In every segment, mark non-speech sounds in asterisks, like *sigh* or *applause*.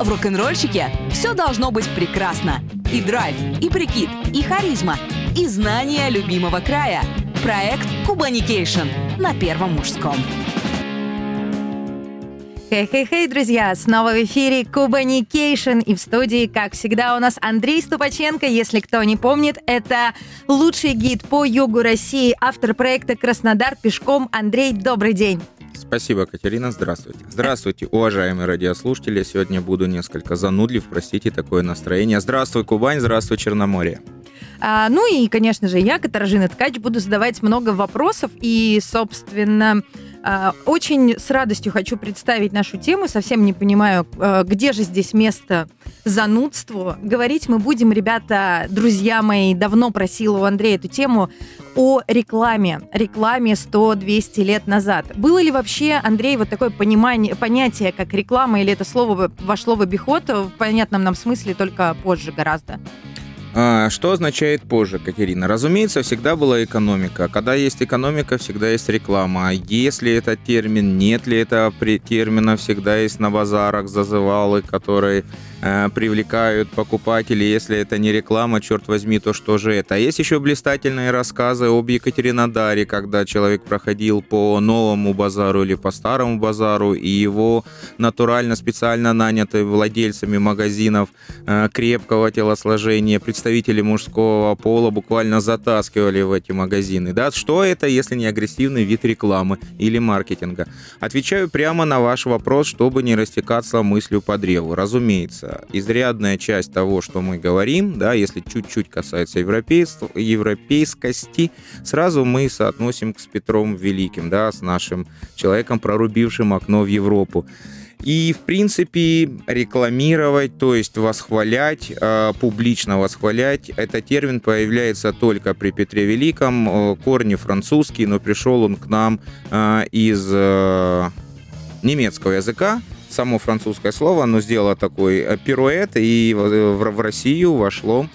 В рок-н-ролльщике все должно быть прекрасно. И драйв, и прикид, и харизма, и знание любимого края. Проект Кубаникейшн на Первом мужском. Хей-хей-хей, друзья! Снова в эфире Кубаникейшн. И в студии, как всегда, у нас Андрей Ступаченко. Если кто не помнит, это лучший гид по югу России, автор проекта «Краснодар пешком». Андрей, добрый день! Спасибо, Катерина. Здравствуйте. Здравствуйте, уважаемые радиослушатели. Сегодня буду несколько занудлив, простите такое настроение. Здравствуй, Кубань, здравствуй, Черноморье. А, ну и, конечно же, я, Катаржина Ткач, буду задавать много вопросов. И, собственно, а, очень с радостью хочу представить нашу тему. Совсем не понимаю, а, где же здесь место занудству. Говорить мы будем, ребята, друзья мои, давно просила у Андрея эту тему о рекламе. Рекламе 100-200 лет назад. Было ли вообще, Андрей, вот такое понимание, понятие, как реклама, или это слово вошло в обиход в понятном нам смысле только позже гораздо? А, что означает позже, Катерина? Разумеется, всегда была экономика. Когда есть экономика, всегда есть реклама. Если это термин, нет ли этого термина, всегда есть на базарах зазывалы, которые э, привлекают покупателей. Если это не реклама, черт возьми, то что же это? А есть еще блистательные рассказы об Екатеринодаре, когда человек проходил по новому базару или по старому базару, и его натурально, специально нанятые владельцами магазинов э, крепкого телосложения, представители мужского пола буквально затаскивали в эти магазины. Да? Что это, если не агрессивный вид рекламы или маркетинга? Отвечаю прямо на ваш вопрос, чтобы не растекаться мыслью по древу. Разумеется, изрядная часть того, что мы говорим, да, если чуть-чуть касается европейства, европейскости, сразу мы соотносим с Петром Великим, да, с нашим человеком, прорубившим окно в Европу. И, в принципе, рекламировать, то есть восхвалять, э, публично восхвалять, этот термин появляется только при Петре Великом, э, корни французские, но пришел он к нам э, из немецкого языка, само французское слово, оно сделало такой пируэт, и в Россию вошло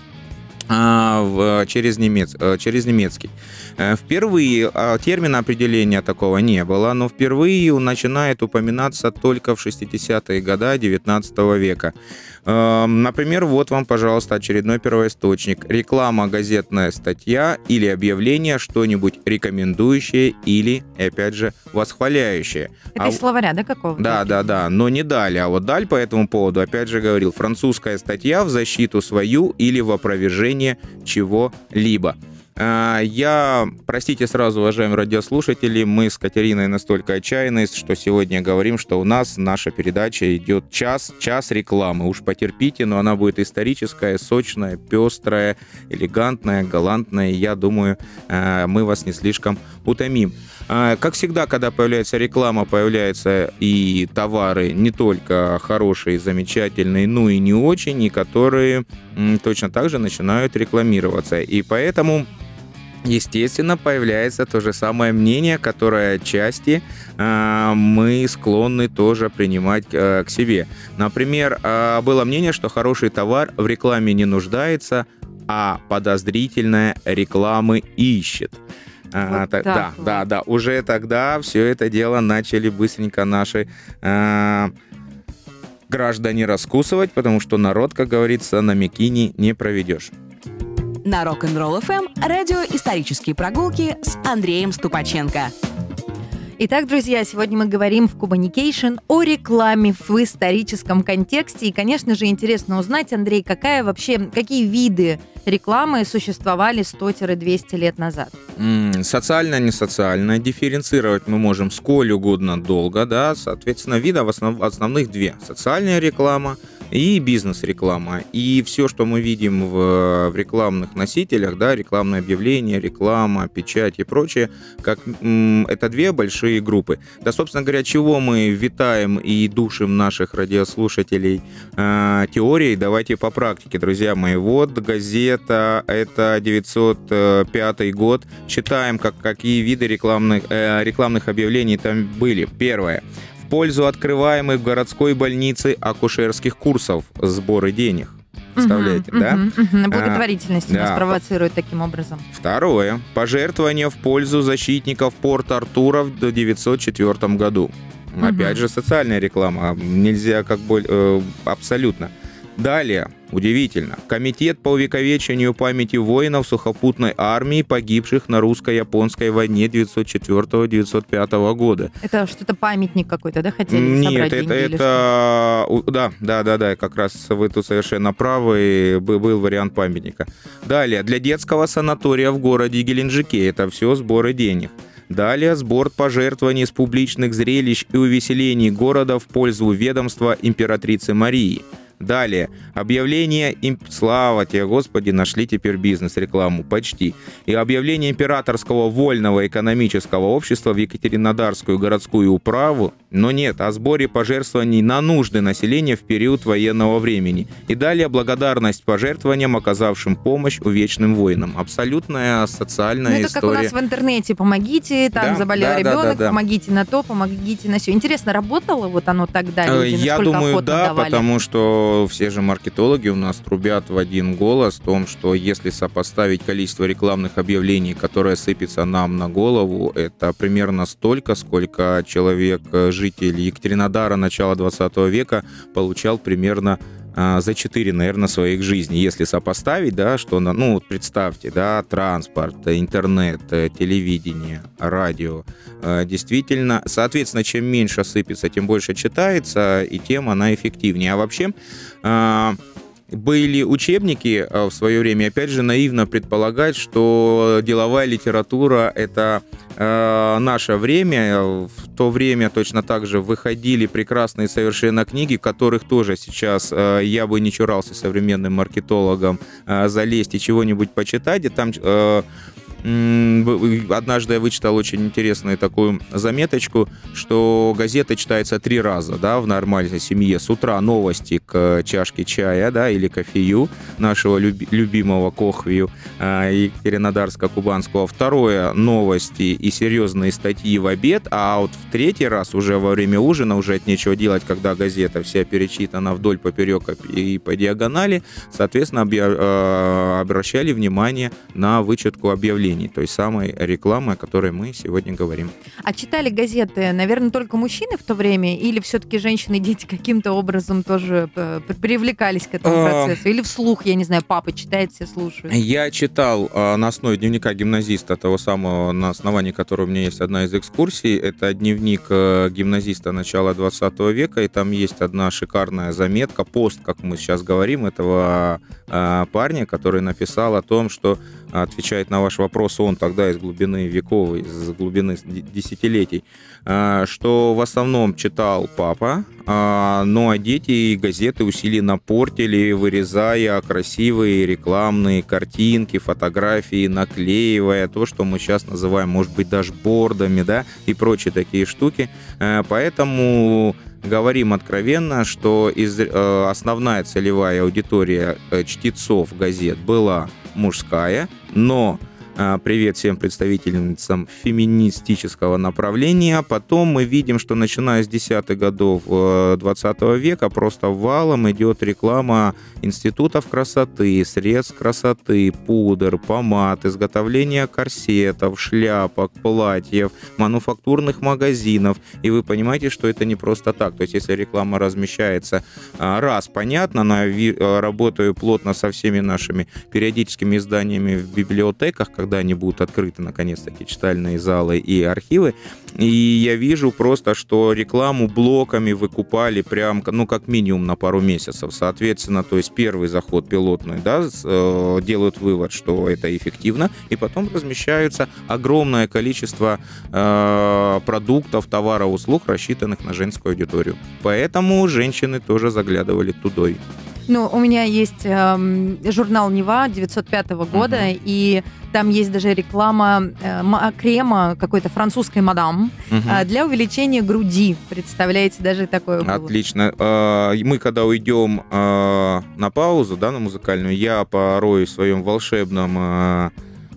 через, немец, через немецкий. Э, впервые а, термина определения такого не было, но впервые он начинает упоминаться только в 60-е годы 19 века. Эм, например, вот вам, пожалуйста, очередной первоисточник. Реклама, газетная статья или объявление, что-нибудь рекомендующее или, опять же, восхваляющее. Это а... из словаря, да, какого-то? Да, да, да, но не Даль. А вот Даль по этому поводу, опять же, говорил, французская статья в защиту свою или в опровержение чего-либо. А, я, простите сразу, уважаемые радиослушатели, мы с Катериной настолько отчаянны, что сегодня говорим, что у нас наша передача идет час, час рекламы. Уж потерпите, но она будет историческая, сочная, пестрая, элегантная, галантная. Я думаю, а, мы вас не слишком утомим. А, как всегда, когда появляется реклама, появляются и товары не только хорошие, замечательные, но и не очень, и которые точно так же начинают рекламироваться. И поэтому естественно, появляется то же самое мнение, которое отчасти э, мы склонны тоже принимать э, к себе. Например, э, было мнение, что хороший товар в рекламе не нуждается, а подозрительная рекламы ищет. А, вот та, да, вот. да, да. Уже тогда все это дело начали быстренько наши э, граждане раскусывать, потому что народ, как говорится, на мякине не проведешь на Rock'n'Roll FM радио «Исторические прогулки» с Андреем Ступаченко. Итак, друзья, сегодня мы говорим в Кубаникейшн о рекламе в историческом контексте. И, конечно же, интересно узнать, Андрей, какая вообще, какие виды рекламы существовали 100-200 лет назад? социально, не социально. Дифференцировать мы можем сколь угодно долго, да. Соответственно, видов основ, основных две. Социальная реклама – и бизнес-реклама. И все, что мы видим в, в рекламных носителях, да, рекламное объявление, реклама, печать и прочее, как, это две большие группы. Да, собственно говоря, чего мы витаем и душим наших радиослушателей э, теорией, давайте по практике, друзья мои. Вот газета, это 905 год. Читаем, как, какие виды рекламных, э, рекламных объявлений там были. Первое пользу открываемых в городской больнице акушерских курсов сборы денег. Представляете, угу, да? Угу, угу. Благотворительность а, нас да. провоцирует таким образом. Второе. Пожертвование в пользу защитников Порт Артура в 1904 году. Опять же, социальная реклама. Нельзя как бы э, абсолютно. Далее, удивительно, Комитет по увековечению памяти воинов сухопутной армии, погибших на русско-японской войне 1904-1905 года. Это что-то памятник какой-то, да, хотели Нет, собрать это, это да, да, да, да, как раз вы тут совершенно правы, был вариант памятника. Далее, для детского санатория в городе Геленджике, это все сборы денег. Далее. Сбор пожертвований с публичных зрелищ и увеселений города в пользу ведомства императрицы Марии – Далее. Объявление... Имп... Слава тебе, Господи, нашли теперь бизнес-рекламу. Почти. И объявление Императорского вольного экономического общества в Екатеринодарскую городскую управу, но нет, о сборе пожертвований на нужды населения в период военного времени. И далее благодарность пожертвованиям, оказавшим помощь увечным воинам. Абсолютная социальная ну, это история. Это как у нас в интернете. Помогите, там да, заболел да, ребенок, да, да, да. помогите на то, помогите на все. Интересно, работало вот оно тогда? Люди, Я думаю, да, давали? потому что все же маркетологи у нас трубят в один голос о том, что если сопоставить количество рекламных объявлений, которое сыпется нам на голову, это примерно столько, сколько человек, э, житель Екатеринодара начала 20 века получал примерно за 4, наверное, своих жизней. Если сопоставить, да, что, ну, вот представьте, да, транспорт, интернет, э, телевидение, радио. Э, действительно, соответственно, чем меньше сыпется, тем больше читается, и тем она эффективнее. А вообще, а, были учебники э, в свое время, опять же, наивно предполагать, что деловая литература — это э, наше время. В то время точно так же выходили прекрасные совершенно книги, которых тоже сейчас э, я бы не чурался современным маркетологом э, залезть и чего-нибудь почитать. И там э, Однажды я вычитал очень интересную такую заметочку, что газета читается три раза, да, в нормальной семье. С утра новости к чашке чая, да, или кофею нашего люби- любимого кохвию э, Екатеринодарско-Кубанского. Второе — новости и серьезные статьи в обед, а вот в третий раз уже во время ужина, уже от нечего делать, когда газета вся перечитана вдоль, поперек и по диагонали, соответственно, объ- обращали внимание на вычетку объявлений объявлений, той самой рекламы, о которой мы сегодня говорим. А читали газеты, наверное, только мужчины в то время, или все-таки женщины и дети каким-то образом тоже э, привлекались к этому а, процессу? Или вслух, я не знаю, папа читает, все слушают? Я читал а, на основе дневника гимназиста, того самого, на основании которого у меня есть одна из экскурсий. Это дневник э, гимназиста начала 20 века, и там есть одна шикарная заметка, пост, как мы сейчас говорим, этого а, парня, который написал о том, что отвечает на ваш вопрос он тогда из глубины веков, из глубины десятилетий, а, что в основном читал папа, а, ну а дети и газеты усиленно портили, вырезая красивые рекламные картинки, фотографии, наклеивая то, что мы сейчас называем, может быть, даже бордами, да, и прочие такие штуки. А, поэтому говорим откровенно, что из, э, основная целевая аудитория э, чтецов газет была мужская, но привет всем представительницам феминистического направления. Потом мы видим, что начиная с десятых годов 20 э, века просто валом идет реклама институтов красоты, средств красоты, пудр, помад, изготовление корсетов, шляпок, платьев, мануфактурных магазинов. И вы понимаете, что это не просто так. То есть если реклама размещается а, раз, понятно, но я э, работаю плотно со всеми нашими периодическими изданиями в библиотеках, когда когда они будут открыты, наконец-таки, читальные залы и архивы. И я вижу просто, что рекламу блоками выкупали прям, ну, как минимум на пару месяцев. Соответственно, то есть первый заход пилотный, да, э, делают вывод, что это эффективно, и потом размещаются огромное количество э, продуктов, товаров, услуг, рассчитанных на женскую аудиторию. Поэтому женщины тоже заглядывали тудой. Ну, у меня есть э, журнал Нева 905 года, uh-huh. и там есть даже реклама э, крема какой-то французской мадам uh-huh. э, для увеличения груди. Представляете, даже такое было. Отлично. Э, мы когда уйдем э, на паузу, да, на музыкальную, я порой в своем волшебном э,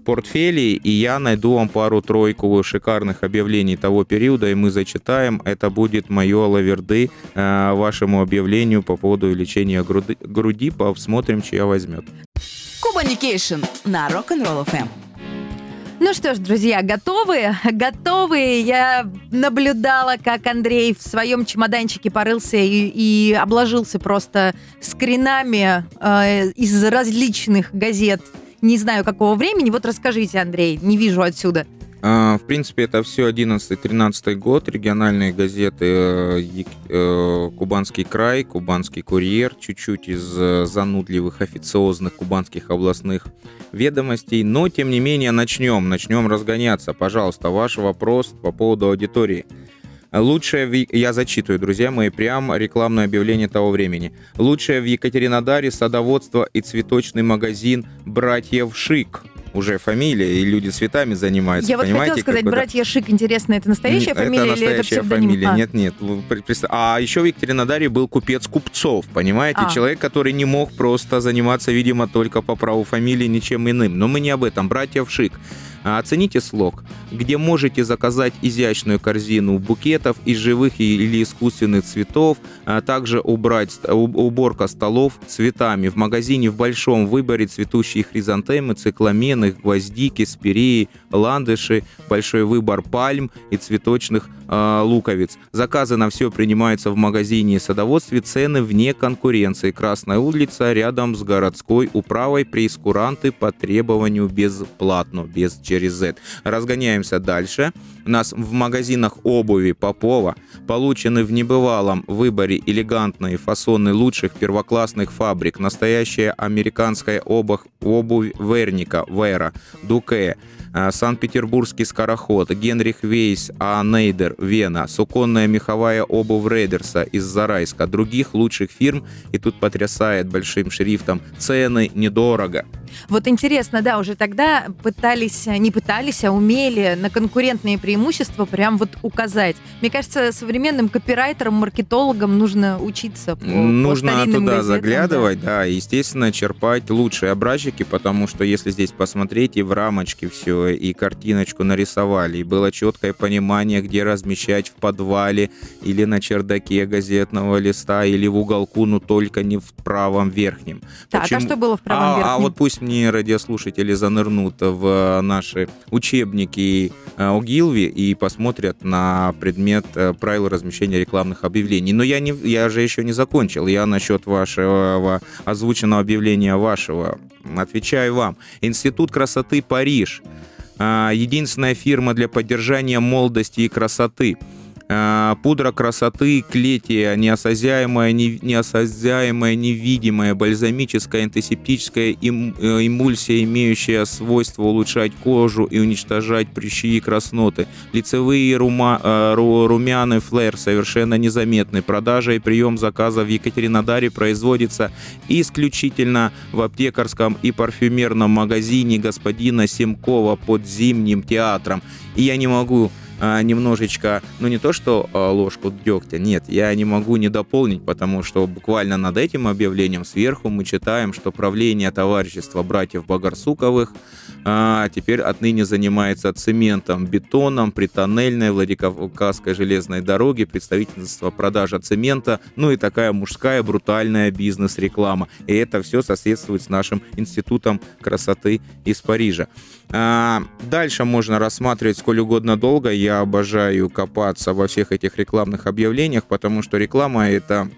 портфеле, и я найду вам пару-тройку шикарных объявлений того периода, и мы зачитаем. Это будет мое алаверды э, вашему объявлению по поводу увеличения груди, груди. Посмотрим, чья возьмет. Кубаникейшн на Rock'n'Roll FM. Ну что ж, друзья, готовы? Готовы? Я наблюдала, как Андрей в своем чемоданчике порылся и, и обложился просто скринами э, из различных газет. Не знаю, какого времени. Вот расскажите, Андрей, не вижу отсюда. А, в принципе, это все 11-13 год, региональные газеты э, э, «Кубанский край», «Кубанский курьер», чуть-чуть из э, занудливых официозных кубанских областных ведомостей. Но, тем не менее, начнем, начнем разгоняться. Пожалуйста, ваш вопрос по поводу аудитории. Лучшее, я зачитываю, друзья мои, прям рекламное объявление того времени. Лучшее в Екатеринодаре садоводство и цветочный магазин «Братьев Шик» уже фамилия, и люди цветами занимаются. Я вот хотела сказать, братья Шик, интересно, это настоящая фамилия это или это псевдоним? фамилия, а. нет, нет. А еще в Екатеринодаре был купец купцов, понимаете? А. Человек, который не мог просто заниматься, видимо, только по праву фамилии, ничем иным. Но мы не об этом. Братьев Шик. А оцените слог, где можете заказать изящную корзину букетов из живых или искусственных цветов, а также убрать уборка столов цветами. В магазине в большом выборе цветущие хризантемы, цикламены, гвоздики, спиреи, ландыши, большой выбор пальм и цветочных э, луковиц. Заказы на все принимаются в магазине и садоводстве, цены вне конкуренции. Красная улица рядом с городской управой, прейскуранты по требованию бесплатно, без через Z. Разгоняемся дальше. У нас в магазинах обуви Попова получены в небывалом выборе элегантные фасоны лучших первоклассных фабрик. Настоящая американская обувь, обувь Верника, Вера, Дуке, Э, Санкт-Петербургский скороход, Генрих Вейс, А. Нейдер, Вена, суконная меховая обувь Рейдерса из Зарайска, других лучших фирм, и тут потрясает большим шрифтом «Цены недорого». Вот интересно, да, уже тогда пытались, не пытались, а умели на конкурентные преимущества прям вот указать. Мне кажется, современным копирайтерам, маркетологам нужно учиться по Нужно по туда газетам, заглядывать, да. да, естественно, черпать лучшие образчики, потому что если здесь посмотреть и в рамочке все и картиночку нарисовали, и было четкое понимание, где размещать в подвале или на чердаке газетного листа, или в уголку, но только не в правом верхнем. Так, а Почему? а что было в правом а, верхнем? А вот пусть мне радиослушатели занырнут в наши учебники ОГИЛВИ и посмотрят на предмет э, правил размещения рекламных объявлений. Но я, не, я же еще не закончил. Я насчет вашего озвученного объявления вашего отвечаю вам. Институт красоты Париж а, единственная фирма для поддержания молодости и красоты. А, пудра красоты, клетия, неосязаемая, не, неосязаемая, невидимая, бальзамическая, антисептическая им, э, эмульсия, имеющая свойство улучшать кожу и уничтожать прыщи и красноты. Лицевые рума, э, румяны флэр совершенно незаметны. Продажа и прием заказа в Екатеринодаре производится исключительно в аптекарском и парфюмерном магазине господина Семкова под Зимним театром. И я не могу немножечко, ну не то что а, ложку дегтя, нет, я не могу не дополнить, потому что буквально над этим объявлением сверху мы читаем, что правление товарищества братьев Багарсуковых а, теперь отныне занимается цементом, бетоном при тоннельной Владикавказской железной дороге, представительство продажа цемента, ну и такая мужская брутальная бизнес-реклама. И это все соседствует с нашим институтом красоты из Парижа. А, дальше можно рассматривать сколь угодно долго. Я обожаю копаться во всех этих рекламных объявлениях, потому что реклама это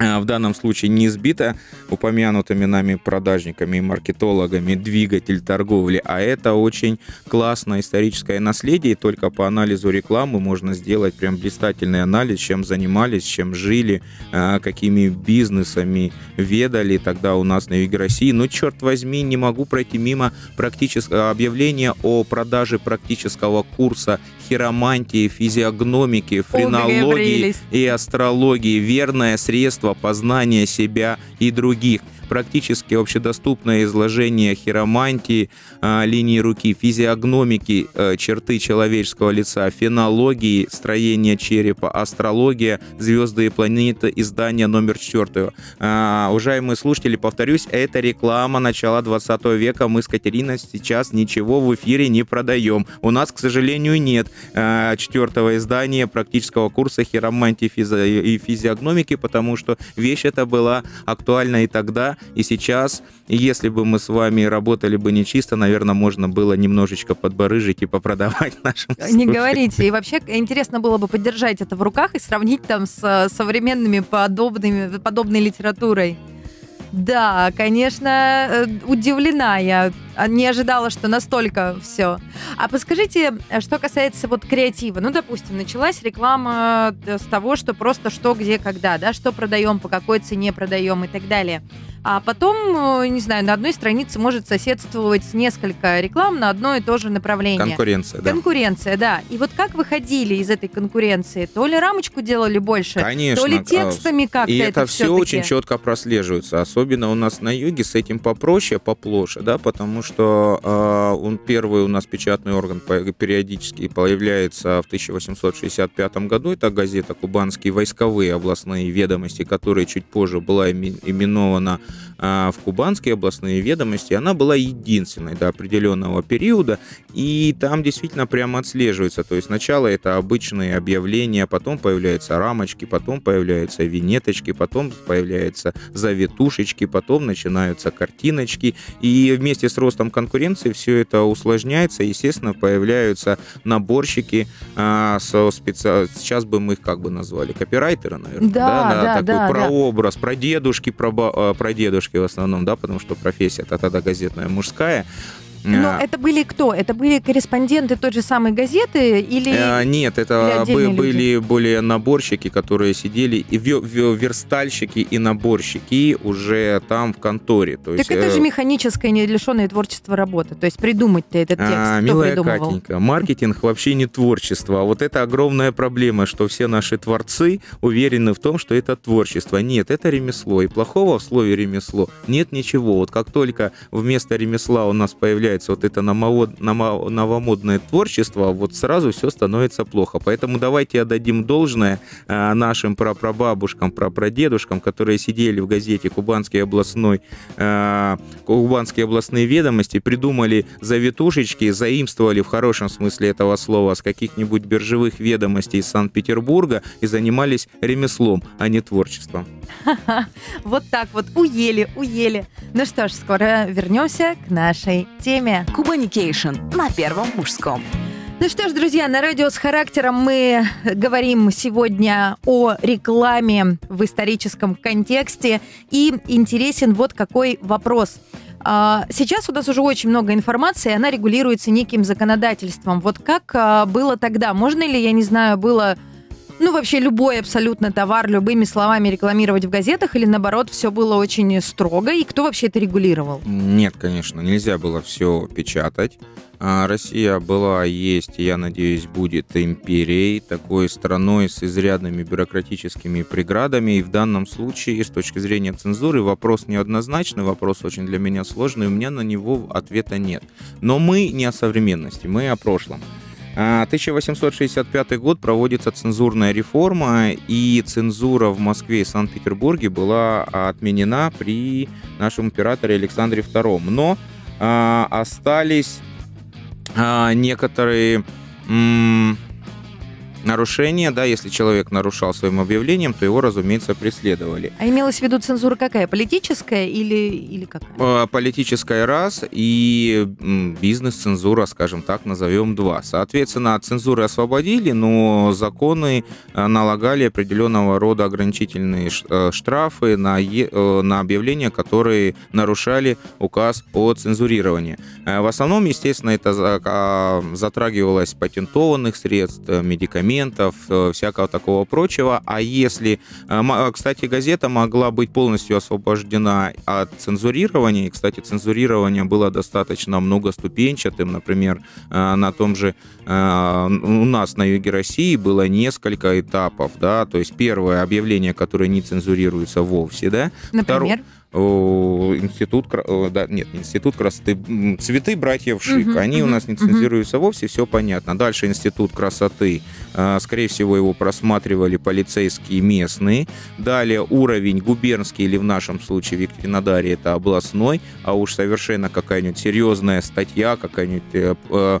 а, в данном случае не избита упомянутыми нами продажниками и маркетологами двигатель торговли, а это очень классное историческое наследие, и только по анализу рекламы можно сделать прям блистательный анализ, чем занимались, чем жили, а, какими бизнесами ведали тогда у нас на юге России. Но, черт возьми, не могу пройти мимо практического объявления о продаже практического курса хиромантии, физиогномики, френологии и астрологии. Верное средство познания себя и других практически общедоступное изложение хиромантии, а, линии руки, физиогномики, э, черты человеческого лица, фенологии, строение черепа, астрология, звезды и планеты, издание номер 4. А, уважаемые слушатели, повторюсь, это реклама начала 20 века. Мы с Катериной сейчас ничего в эфире не продаем. У нас, к сожалению, нет а, четвертого издания практического курса хиромантии и физиогномики, потому что вещь эта была актуальна и тогда, и сейчас. Если бы мы с вами работали бы не чисто, наверное, можно было немножечко подбарыжить и попродавать *laughs* нашим Не говорите. И вообще интересно было бы поддержать это в руках и сравнить там с э, современными подобными, подобной литературой. Да, конечно, э, удивлена я. А, не ожидала, что настолько все. А подскажите, что касается вот креатива. Ну, допустим, началась реклама э, с того, что просто что, где, когда, да, что продаем, по какой цене продаем и так далее. А потом, э, не знаю, на одной странице может соседствовать несколько реклам на одно и то же направление. Конкуренция, да. Конкуренция, да. И вот как выходили из этой конкуренции? То ли рамочку делали больше, Конечно. то ли текстами как-то И это, все все очень четко прослеживается. Особенно у нас на юге с этим попроще, поплоше, да, потому что э, он первый у нас печатный орган периодически появляется в 1865 году. Это газета «Кубанские войсковые областные ведомости», которая чуть позже была именована а, в Кубанские областные ведомости, она была единственной до определенного периода, и там действительно прямо отслеживается. То есть сначала это обычные объявления, потом появляются рамочки, потом появляются винеточки, потом появляются завитушечки, потом начинаются картиночки, и вместе с ростом конкуренции все это усложняется, естественно, появляются наборщики а, со специ... сейчас бы мы их как бы назвали, копирайтеры, наверное, да, да, да, такой да, прообраз, да. про дедушки, про, а, про дедушки в основном, да, потому что профессия тогда газетная мужская. Но это были кто? Это были корреспонденты той же самой газеты или а, Нет, это или были люди? более наборщики, которые сидели, и верстальщики и наборщики уже там в конторе. То так есть, это же механическая, не лишенная творчества работа. То есть придумать-то этот текст, а, кто милая придумывал? Катенька, маркетинг *laughs* вообще не творчество. А вот это огромная проблема, что все наши творцы уверены в том, что это творчество. Нет, это ремесло. И плохого в слове ремесло нет ничего. Вот как только вместо ремесла у нас появляется появляется вот это новомодное творчество, вот сразу все становится плохо. Поэтому давайте отдадим должное э, нашим прапрабабушкам, прапрадедушкам, которые сидели в газете Кубанский областной, э, Кубанские областные ведомости, придумали завитушечки, заимствовали в хорошем смысле этого слова с каких-нибудь биржевых ведомостей из Санкт-Петербурга и занимались ремеслом, а не творчеством. *laughs* Вот так вот, уели, уели. Ну что ж, скоро вернемся к нашей теме. Кубаникейшн на Первом мужском. Ну что ж, друзья, на радио с характером мы говорим сегодня о рекламе в историческом контексте. И интересен вот какой вопрос. А, сейчас у нас уже очень много информации, она регулируется неким законодательством. Вот как а, было тогда? Можно ли, я не знаю, было ну, вообще любой абсолютно товар любыми словами рекламировать в газетах или, наоборот, все было очень строго? И кто вообще это регулировал? Нет, конечно, нельзя было все печатать. А Россия была, есть, я надеюсь, будет империей, такой страной с изрядными бюрократическими преградами. И в данном случае, с точки зрения цензуры, вопрос неоднозначный, вопрос очень для меня сложный, у меня на него ответа нет. Но мы не о современности, мы о прошлом. 1865 а, год проводится цензурная реформа, и цензура в Москве и Санкт-Петербурге была отменена при нашем императоре Александре II. Но а, остались а, некоторые нарушение, да, если человек нарушал своим объявлением, то его, разумеется, преследовали. А имелась в виду цензура какая? Политическая или, или какая? А, политическая раз и бизнес-цензура, скажем так, назовем два. Соответственно, от цензуры освободили, но законы а, налагали определенного рода ограничительные э, штрафы на, э, на объявления, которые нарушали указ о цензурировании. Э, в основном, естественно, это затрагивалось патентованных средств, медикаментов, документов, э, всякого такого прочего. А если, э, э, кстати, газета могла быть полностью освобождена от цензурирования, и, кстати, цензурирование было достаточно многоступенчатым, например, на том же у нас на юге России было несколько этапов, да, то есть первое объявление, которое не цензурируется вовсе, да. Например? Второе, институт, да, нет, институт красоты, цветы братьев Шик, угу, они угу, у нас не цензируются угу. вовсе, все понятно. Дальше институт красоты, а, скорее всего, его просматривали полицейские местные. Далее уровень губернский или в нашем случае в Екатеринодаре это областной, а уж совершенно какая-нибудь серьезная статья, какая-нибудь э, э,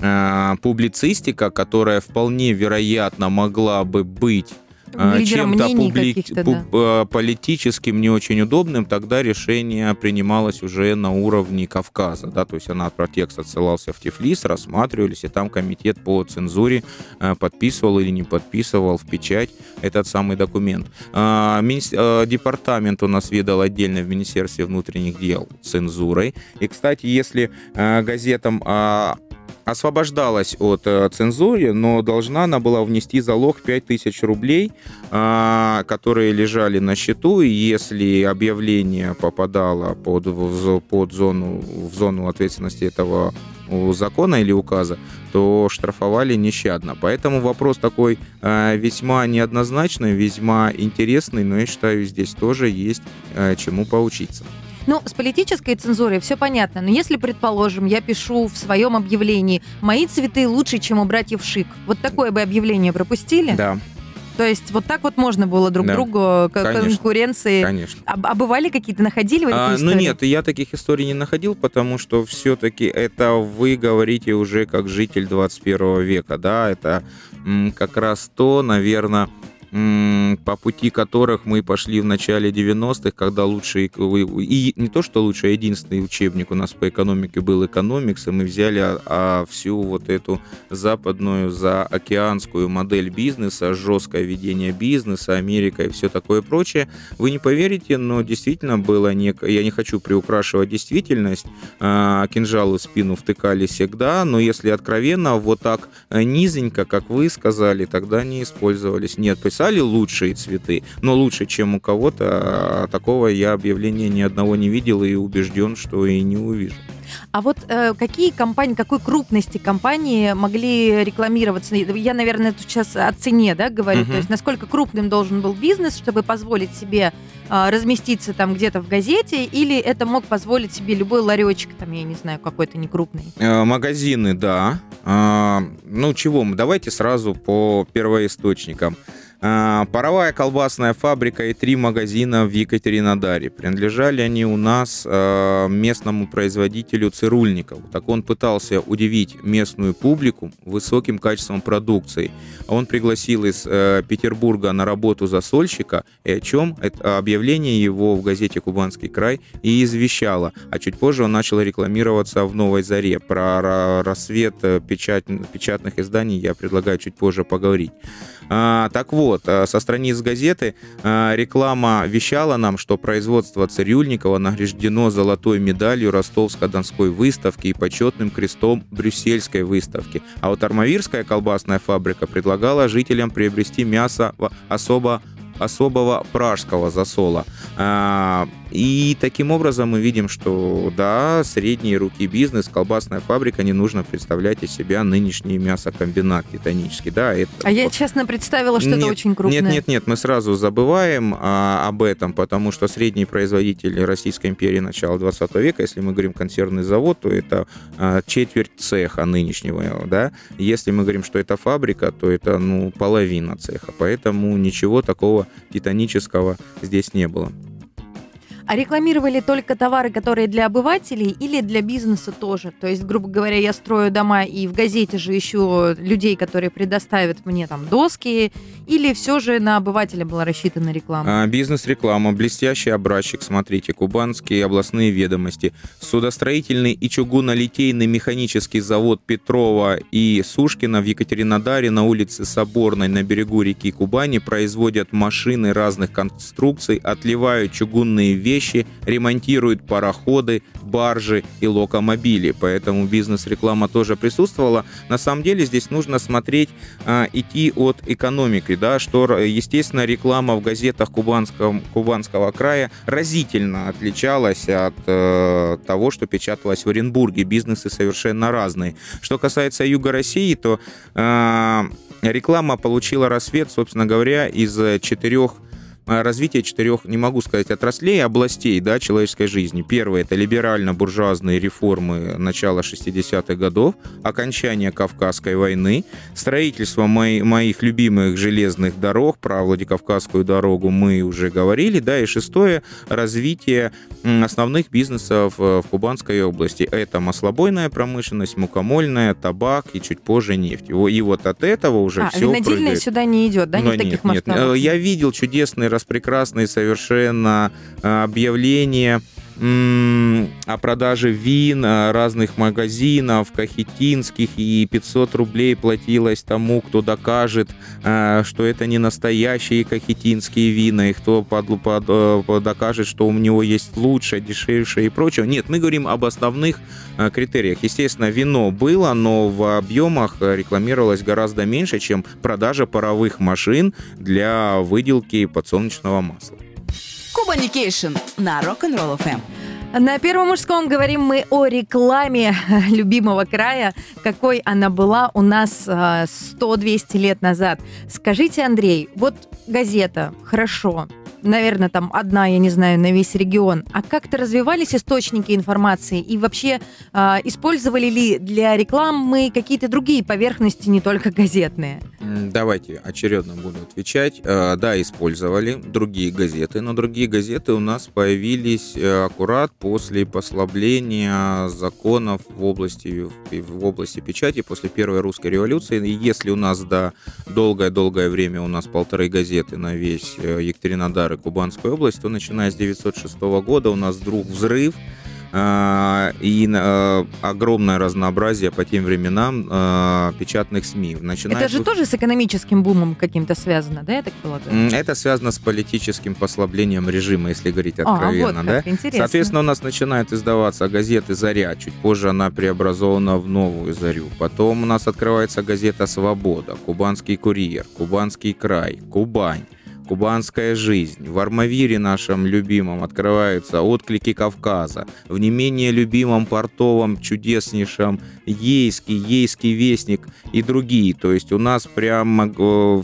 э, публицистика, которая вполне вероятно могла бы быть а, чем-то мнений публи- пу- э, политическим не очень удобным, тогда решение принималось уже на уровне Кавказа, да, то есть она про текст отсылался в Тифлис, рассматривались, и там комитет по цензуре э, подписывал или не подписывал в печать этот самый документ. А, Департамент у нас ведал отдельно в Министерстве внутренних дел цензурой. И, кстати, если газетам а, освобождалась от э, цензуры, но должна она была внести залог 5000 рублей, а, которые лежали на счету, и если объявление попадало под, под зону, в зону ответственности этого закона или указа, то штрафовали нещадно. Поэтому вопрос такой э, весьма неоднозначный, весьма интересный, но я считаю, здесь тоже есть э, чему поучиться. Ну, с политической цензурой все понятно, но если, предположим, я пишу в своем объявлении «Мои цветы лучше, чем у братьев Шик», вот такое бы объявление пропустили? Да, То есть вот так вот можно было друг Да. другу к- Конечно. конкуренции... конечно. А, а бывали какие-то, находили вы А, ну истории? нет, я таких историй не находил, потому что все-таки это вы говорите уже как житель 21 века, да, это м, как раз то, наверное, по пути которых мы пошли в начале 90-х, когда лучший, и не то, что лучший, а единственный учебник у нас по экономике был экономикс, и мы взяли а, а, всю вот эту западную заокеанскую модель бизнеса, жесткое ведение бизнеса, Америка и все такое прочее. Вы не поверите, но действительно было некое, я не хочу приукрашивать действительность, а, кинжалы в спину втыкали всегда, но если откровенно, вот так э, низенько, как вы сказали, тогда не использовались. Нет, писали лучшие цветы, но лучше, чем у кого-то, а такого я объявления ни одного не видел и убежден, что и не увижу. А вот э, какие компании, какой крупности компании могли рекламироваться? Я, наверное, тут сейчас о цене, да, говорю. Мгм. То есть насколько крупным должен был бизнес, чтобы позволить себе э, разместиться там где-то в газете, или это мог позволить себе любой ларечек, там, я не знаю, какой-то некрупный? Э, Магазины, да. А, Ну, чего мы? Давайте сразу по первоисточникам. А, Паровая колбасная фабрика и три магазина в Екатеринодаре. Принадлежали они у нас а, местному производителю Цирульникову. Так он пытался удивить местную публику высоким качеством продукции. Он пригласил из э, Петербурга на работу засольщика, и о чем это объявление его в газете «Кубанский край» и извещало. А чуть позже он начал рекламироваться в «Новой заре». Про ра- рассвет э, печатных изданий я предлагаю чуть позже поговорить. А, так вот, а, со страниц газеты а, реклама вещала нам, что производство Цирюльникова награждено золотой медалью Ростовско-Донской выставки и почетным крестом Брюссельской выставки. А вот Армавирская колбасная фабрика предлагала жителям приобрести мясо особо особого пражского засола. И таким образом мы видим, что да, средние руки бизнес, колбасная фабрика, не нужно представлять из себя нынешний мясокомбинат титанический. Да, это А я честно представила, что это Нет, очень крупное. нет, нет, нет, мы сразу забываем а, об этом, потому что средний производитель Российской империи начала 20 века, если мы говорим консервный завод, то это а, четверть цеха нынешнего, да. Если мы говорим, что это фабрика, то это ну половина цеха, поэтому ничего такого титанического здесь не было. А рекламировали только товары, которые для обывателей или для бизнеса тоже? То есть, грубо говоря, я строю дома и в газете же ищу людей, которые предоставят мне там доски, или все же на обывателя была рассчитана реклама? А, Бизнес-реклама, блестящий образчик, смотрите, кубанские областные ведомости, судостроительный и чугунолитейный механический завод Петрова и Сушкина в Екатеринодаре на улице Соборной на берегу реки Кубани производят машины разных конструкций, отливают чугунные вещи, ремонтируют пароходы, баржи и локомобили, поэтому бизнес-реклама тоже присутствовала. На самом деле здесь нужно смотреть, а, идти от экономики, да, что, естественно, реклама в газетах Кубанского, Кубанского края разительно отличалась от э, того, что печаталось в Оренбурге. Бизнесы совершенно разные. Что касается Юга России, то э, реклама получила рассвет, собственно говоря, из четырех э, развитие четырех, не могу сказать, отраслей, областей да, человеческой жизни. Первое – это либерально-буржуазные реформы начала 60-х годов, окончание Кавказской войны, строительство мои, моих любимых железных дорог, про Владикавказскую дорогу мы уже говорили, да, и шестое – развитие основных бизнесов в Кубанской области. Это маслобойная промышленность, мукомольная, табак и чуть позже нефть. И вот от этого уже а, все винодельная прыгает. сюда не идет, да, не Но в таких нет, масштабах? Нет. Э, Я видел чудесные, распрекрасные совершенно э, объявления о продаже вин разных магазинов, кахетинских, и 500 рублей платилось тому, кто докажет, э, что это не настоящие кахетинские вина, и кто под- под- э, докажет, что у него есть лучше, дешевше и прочее. Нет, мы говорим об основных э, критериях. Естественно, вино было, но в объемах рекламировалось гораздо меньше, чем продажа паровых машин для выделки подсолнечного масла. Кубаникейшн на Rock'n'Roll FM. На Первом мужском говорим мы о рекламе *laughs* любимого края, какой она была у нас а, 100-200 лет назад. Скажите, Андрей, вот газета, хорошо, наверное, там одна, я не знаю, на весь регион. А как-то развивались источники информации и вообще а, использовали ли для рекламы какие-то другие поверхности, не только газетные? Давайте очередно буду отвечать. Э, Да, использовали другие газеты, но другие газеты у нас появились э, аккурат после послабления законов в области, в области печати после Первой русской революции. И если у нас да, долгое-долгое время у нас полторы газеты на весь э, Екатеринодар и Кубанскую область, то начиная с 906 года у нас вдруг взрыв, а, и э, огромное разнообразие по тем временам э, печатных СМИ. Начиная Это же тоже с экономическим бумом каким-то связано, да, я так полагаю? Это связано с политическим послаблением режима, если говорить А, вот откровенно, да? как, интересно. Соответственно, у нас начинает издаваться газета «Заря». Чуть позже она преобразована в новую «Зарю». Потом у нас открывается газета «Свобода», «Кубанский курьер», «Кубанский край», «Кубань». Кубанская жизнь. В Армавире нашем любимом открываются отклики Кавказа. В не менее любимом портовом чудеснейшем Ейский, Ейский вестник и другие. То есть у нас прям э,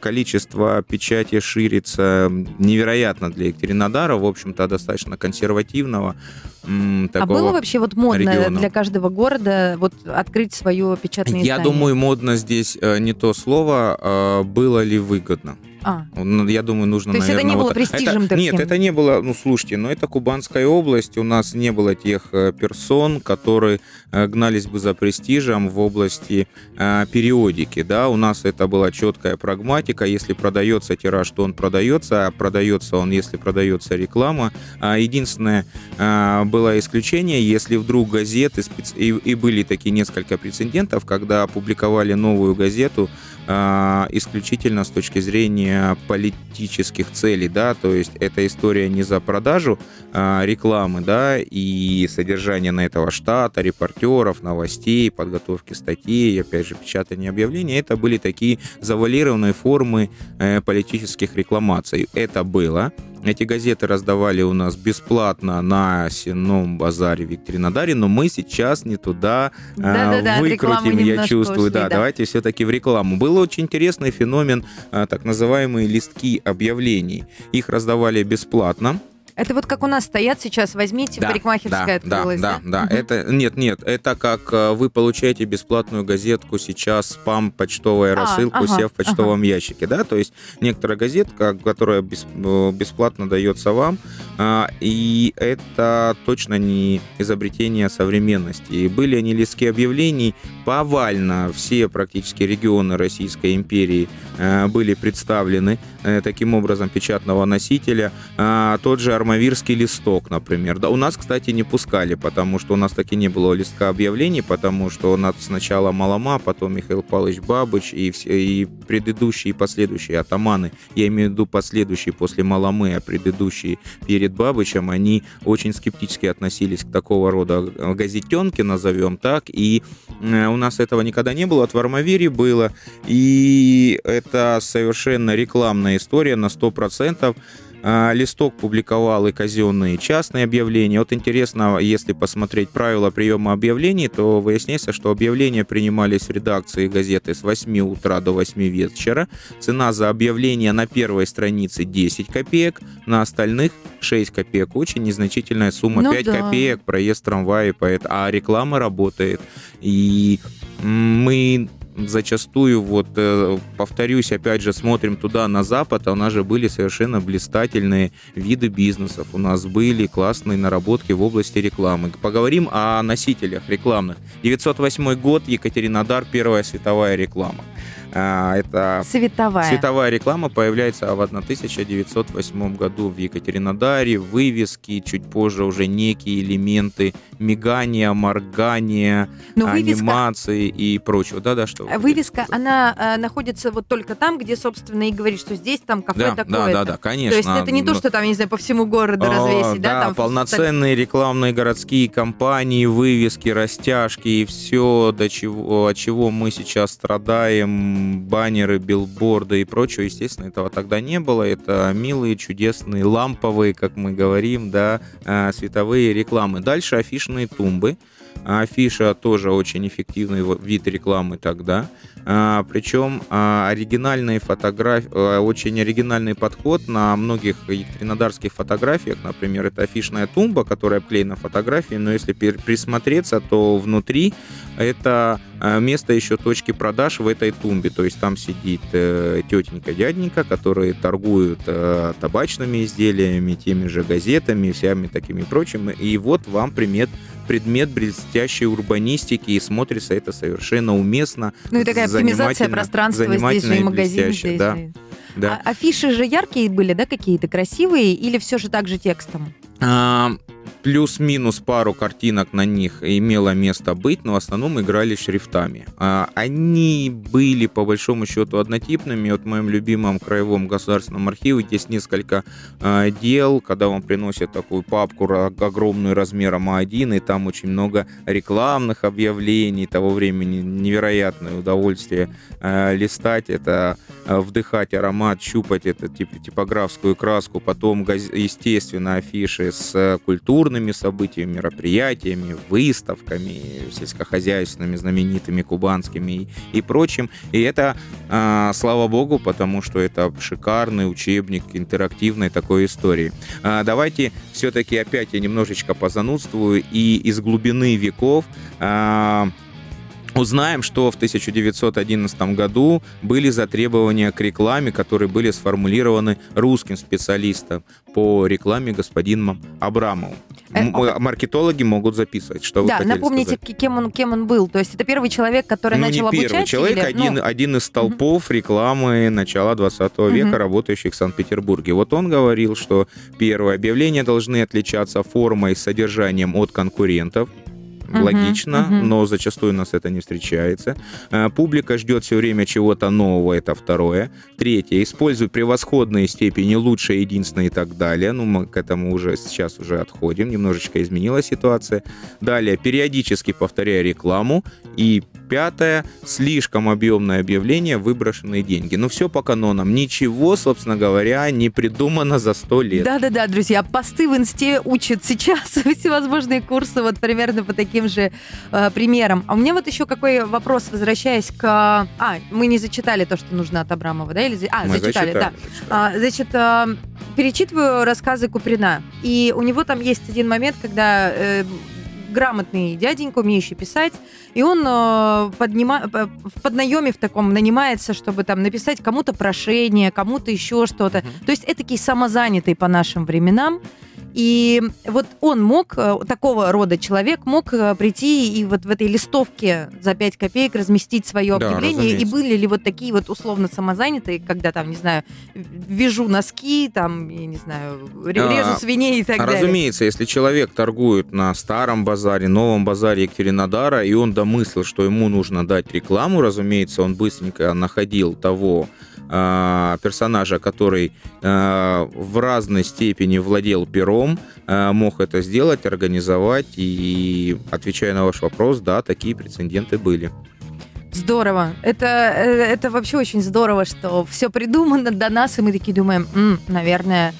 количество печати ширится невероятно для Екатеринодара, в общем-то, достаточно консервативного. А такого. было вообще вот модно региона. для каждого города вот открыть свое печатное Я издание? думаю, модно здесь э, не то слово, а было ли выгодно. А, Ну, Я думаю, нужно, То есть это не было вот так. престижем Это- Нет, это не было, ну, слушайте, но это Кубанская область, у нас не было тех э, персон, которые э, гнались бы за престижем в области э, периодики, да, у нас это была четкая прагматика, если продается тираж, то он продается, а продается он, если продается реклама. А Единственное, э, было исключение, если вдруг газеты, специ- и, и были такие несколько прецедентов, когда опубликовали новую газету, исключительно с точки зрения политических целей, да, то есть эта история не за продажу а, рекламы, да, и содержание на этого штата, репортеров, новостей, подготовки статей, опять же, печатания объявлений, это были такие завуалированные формы э, политических рекламаций. Это было. Эти газеты раздавали у нас бесплатно на Сенном базаре в Екатеринодаре, но мы сейчас не туда а, от рекламы выкрутим, я чувствую. ушли, да, да. давайте все-таки в рекламу. Был очень интересный феномен, а, так называемые листки объявлений. Их раздавали бесплатно. Это вот как у нас стоят сейчас, возьмите, парикмахерская да, открылась, да, да, Мгм. Это нет, нет, это как э, вы получаете бесплатную газетку сейчас спам почтовая А, рассылку, ага, сев в почтовом ящике, да, то есть некоторая газетка, которая бес- э, бесплатно дается вам, а, и это точно не изобретение современности. И были они листки объявлений повально, все практически регионы Российской империи были представлены э, таким образом печатного носителя. А, Тот же армавирский листок, например. Да, у нас, кстати, не пускали, потому что у нас таки не было листка объявлений, потому что у нас сначала Малома, потом Михаил Павлович Бабыч и, все, и предыдущие и последующие атаманы, я имею в виду последующие после Маломы, а предыдущие перед Бабычем, они очень скептически относились к такого рода газетенке, назовем так, и э, у нас этого никогда не было, вот в Армавире было, и это совершенно рекламная история на 100%. а, листок публиковал и казенные, и частные объявления. Вот интересно, если посмотреть правила приема объявлений, то выясняется, что объявления принимались в редакции газеты с 8 утра до 8 вечера. Цена за объявление на первой странице 10 копеек, на остальных 6 копеек. Очень незначительная сумма, ну 5 да. копеек проезд трамвая, а реклама работает. И мы зачастую, вот э, повторюсь, опять же, смотрим туда, на Запад, а у нас же были совершенно блистательные виды бизнесов, у нас были классные наработки в области рекламы. Поговорим о носителях рекламных. 908 год, Екатеринодар, первая световая реклама. А, это световая. световая реклама появляется в 1908 году в Екатеринодаре. Вывески, чуть позже уже некие элементы мигания, моргания, Но анимации вывеска... и прочего. Да-да, что? Вывеска, она э, находится вот только там, где, собственно, и говорит, что здесь там кафе да, такое. Да, да, да, конечно. То есть это не то, что там, не знаю, по всему городу развесить, да? Да, там полноценные рекламные городские компании, вывески, растяжки и все, до чего, от чего мы сейчас страдаем баннеры, билборды и прочее, естественно, этого тогда не было. Это милые, чудесные, ламповые, как мы говорим, да, а, световые рекламы. Дальше афишные тумбы. Афиша тоже очень эффективный вид рекламы тогда. А, причем а, оригинальные фотографии, а, очень оригинальный подход на многих екатеринодарских фотографиях, например, это афишная тумба, которая обклеена фотографией, но если присмотреться, то внутри это место еще точки продаж в этой тумбе, то есть там сидит э, тетенька, дяденька, которые торгуют э, табачными изделиями, теми же газетами, всеми такими прочими, и вот вам примет предмет блестящей урбанистики, и смотрится это совершенно уместно. Ну и такая оптимизация пространства здесь же, и магазин здесь. Да. Да. А, афиши же яркие были, да, какие-то красивые, или все же так же текстом? А, плюс-минус пару картинок на них имело место быть, но в основном играли шрифтами. А, они были, по большому счету, однотипными. Вот в моем любимом краевом государственном архиве есть несколько а, дел, когда вам приносят такую папку огромную размером А1, и там очень много рекламных объявлений того времени. Невероятное удовольствие а, листать это, вдыхать аромат, щупать это тип, типографскую краску, потом, естественно, афиши с культурой культурными событиями, мероприятиями, выставками сельскохозяйственными, знаменитыми, кубанскими и, и прочим. И это, э, слава богу, потому что это шикарный учебник интерактивной такой истории. Э, давайте все-таки опять я немножечко позанудствую и из глубины веков э, узнаем, что в 1911 году были затребования к рекламе, которые были сформулированы русским специалистом по рекламе господином Абрамовым. Э, маркетологи могут записывать, что да, вы хотели напомните, сказать. кем он, кем он был. То есть это первый человек, который ну, начал не обучать? первый человек, или... один, ну... один из столпов угу. рекламы начала 20 века, угу. работающих в Санкт-Петербурге. Вот он говорил, что первое, объявления должны отличаться формой и содержанием от конкурентов uh-huh, логично, uh-huh. но зачастую у нас это не встречается. Э, публика ждет все время чего-то нового, это второе. Третье, используй превосходные степени, лучшее, единственное и так далее. Ну, мы к этому уже сейчас уже отходим, немножечко изменилась ситуация. Далее, периодически повторяй рекламу. И пятое, слишком объемное объявление, выброшенные деньги. Ну, все по канонам. Ничего, собственно говоря, не придумано за сто лет. Да-да-да, друзья, посты в инсте учат сейчас *laughs* всевозможные курсы вот примерно по таким же э, примером. А у меня вот еще какой вопрос, возвращаясь к... А, мы не зачитали то, что нужно от Абрамова, да? Или... А, мы зачитали, зачитали да. Зачитали. А, значит, э, перечитываю рассказы Куприна, и у него там есть один момент, когда... Э, грамотный дяденька, умеющий писать, и он э, поднима... в поднаеме в таком нанимается, чтобы там написать кому-то прошение, кому-то еще что-то. Mm-hmm. То есть этакий самозанятый по нашим временам. И вот он мог, э, такого рода человек, мог э, прийти и вот в этой листовке за 5 копеек разместить свое да, объявление. И были ли вот такие вот условно самозанятые, когда там, не знаю, вяжу носки, там, я не знаю, режу а, свиней и так разумеется, далее. Разумеется, если человек торгует на старом базаре, новом базаре Екатеринодара, и он домыслил, что ему нужно дать рекламу, разумеется, он быстренько находил того, а, персонажа, который а, в разной степени владел пером, а, мог это сделать, организовать. И отвечая на ваш вопрос, да, такие прецеденты были. Здорово. Это, э, это вообще очень здорово, что все придумано до нас, и мы такие думаем, М, наверное,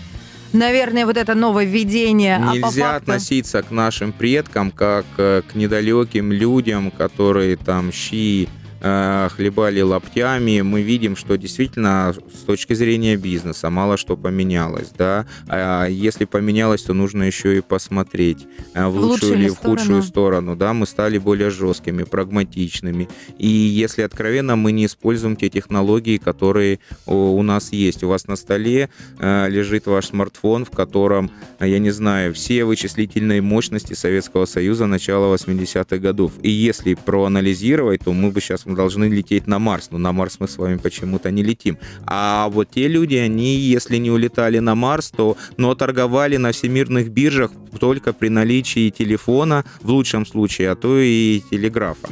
наверное, вот это нововведение. Нельзя а по факту... относиться к нашим предкам как э, к недалеким людям, которые там щи Э, хлебали лаптями, мы видим, что действительно с точки зрения бизнеса мало что поменялось, да. А если поменялось, то нужно еще и посмотреть э, в, в лучшую или в худшую сторону, да. Мы стали более жесткими, прагматичными. И если откровенно, мы не используем те технологии, которые у нас есть. У вас на столе э, лежит ваш смартфон, в котором, я не знаю, все вычислительные мощности Советского Союза начала 80-х годов. И если проанализировать, то мы бы сейчас мы должны лететь на Марс, но на Марс мы с вами почему-то не летим. А вот те люди, они, если не улетали на Марс, то но торговали на всемирных биржах только при наличии телефона, в лучшем случае, а то и телеграфа.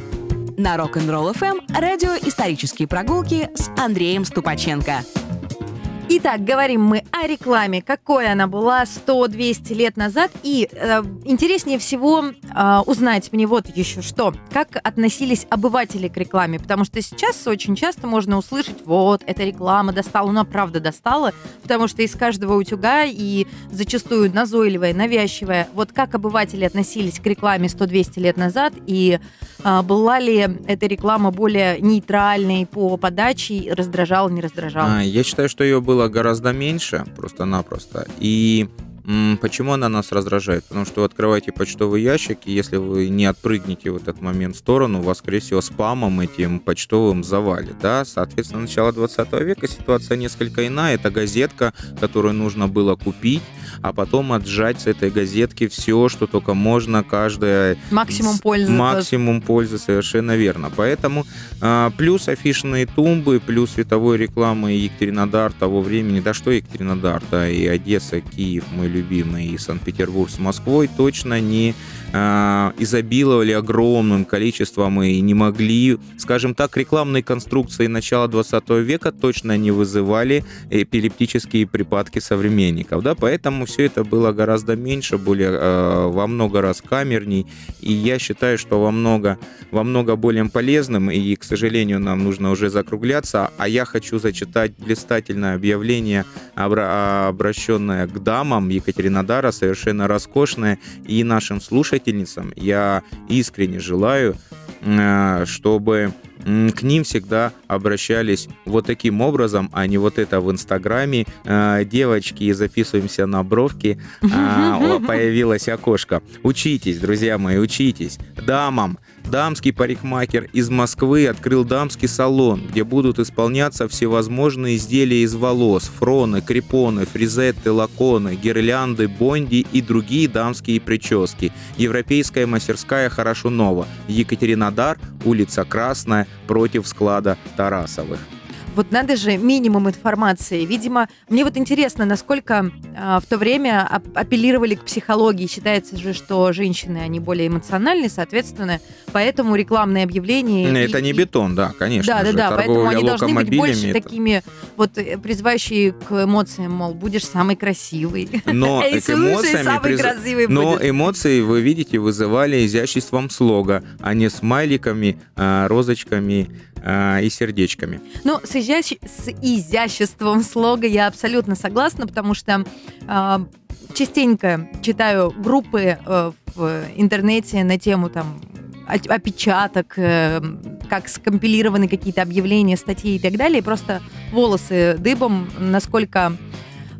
На Rock'n'Roll FM радио «Исторические прогулки» с Андреем Ступаченко. Итак, говорим мы о рекламе, какой она была 100-200 лет назад. И э, интереснее всего э, узнать мне вот еще что. Как относились обыватели к рекламе? Потому что сейчас очень часто можно услышать, вот, эта реклама достала. Она правда достала, потому что из каждого утюга и зачастую назойливая, навязчивая. Вот как обыватели относились к рекламе 100-200 лет назад? И э, была ли эта реклама более нейтральной по подаче? Раздражала, не раздражала? А, я считаю, что ее было было гораздо меньше, просто-напросто. И Почему она нас раздражает? Потому что вы открываете почтовый ящик, и если вы не отпрыгнете в этот момент в сторону, вас, скорее всего, спамом этим почтовым завалит. Да? Соответственно, начало 20 века ситуация несколько иная. Это газетка, которую нужно было купить, а потом отжать с этой газетки все, что только можно, каждая... Максимум пользы. Максимум пользы, совершенно верно. Поэтому а, плюс афишные тумбы, плюс световой рекламы Екатеринодар того времени, да что Екатеринодар, да и Одесса, Киев, мы любимый, и Санкт-Петербург с Москвой точно не э, изобиловали огромным количеством и не могли, скажем так, рекламные конструкции начала 20 века точно не вызывали эпилептические припадки современников, да, поэтому все это было гораздо меньше, более э, во много раз камерней, и я считаю, что во много, во много более полезным, и, к сожалению, нам нужно уже закругляться, а я хочу зачитать блистательное объявление, обращенное к дамам Екатеринодара, совершенно роскошное, и нашим слушательницам я искренне желаю, э, чтобы к ним всегда обращались вот таким образом, а не вот это в Инстаграме. Э, девочки, записываемся на бровки, а, *laughs* появилось окошко. Учитесь, друзья мои, учитесь. Дамам Дамский парикмахер из Москвы открыл дамский салон, где будут исполняться всевозможные изделия из волос, фроны, крепоны, фризетты, лаконы, гирлянды, бонди и другие дамские прически. Европейская мастерская Хорошунова, Екатеринодар, улица Красная, против склада Тарасовых. Вот надо же минимум информации. Видимо, мне вот интересно, насколько э, в то время апеллировали к психологии. Считается же, что женщины, они более эмоциональны, соответственно, поэтому рекламные объявления... Это и, не бетон, да, конечно Да, же. да, да, поэтому они должны быть больше это... такими вот э, призывающие к эмоциям, мол, будешь самый красивый. Но *laughs* к самый красивый Но эмоции, вы видите, вызывали изяществом слога, а не смайликами, а, розочками, а, и сердечками. Ну, с, изящ... с изяществом слога я абсолютно согласна, потому что э, частенько читаю группы э, в интернете на тему там опечаток, э, как скомпилированы какие-то объявления, статьи и так далее. И просто волосы дыбом, насколько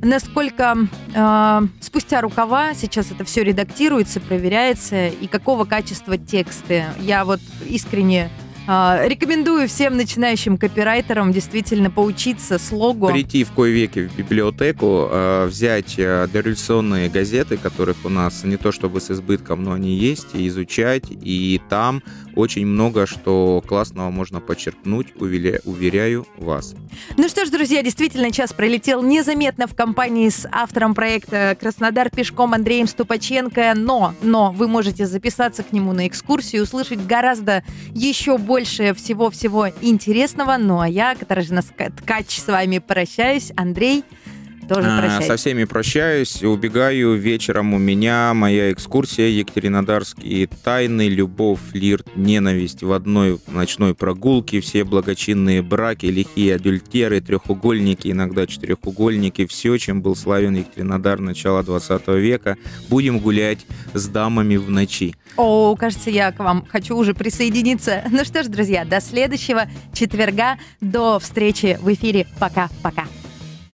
насколько э, спустя рукава сейчас это все редактируется, проверяется, и какого качества тексты. Я вот искренне рекомендую всем начинающим копирайтерам действительно поучиться слогу. Прийти в кое веки в библиотеку, а, взять а, дореволюционные газеты, которых у нас не то чтобы с избытком, но они есть, и изучать, и там очень много что классного можно подчеркнуть, уверяю вас. Ну что ж, друзья, действительно, час пролетел незаметно в компании с автором проекта «Краснодар пешком» Андреем Ступаченко, но, но вы можете записаться к нему на экскурсию, услышать гораздо еще больше всего-всего интересного. Ну а я, Катаржина Ткач, с вами прощаюсь. Андрей, тоже А, прощаюсь. Со всеми прощаюсь, убегаю. Вечером у меня моя экскурсия Екатеринодарские тайны, любовь, флирт, ненависть в одной ночной прогулке, все благочинные браки, лихие адюльтеры, трехугольники, иногда четырехугольники, все, чем был славен Екатеринодар начала 20 века. Будем гулять с дамами в ночи. О, кажется, я к вам хочу уже присоединиться. Ну что ж, друзья, до следующего четверга. До встречи в эфире. Пока-пока.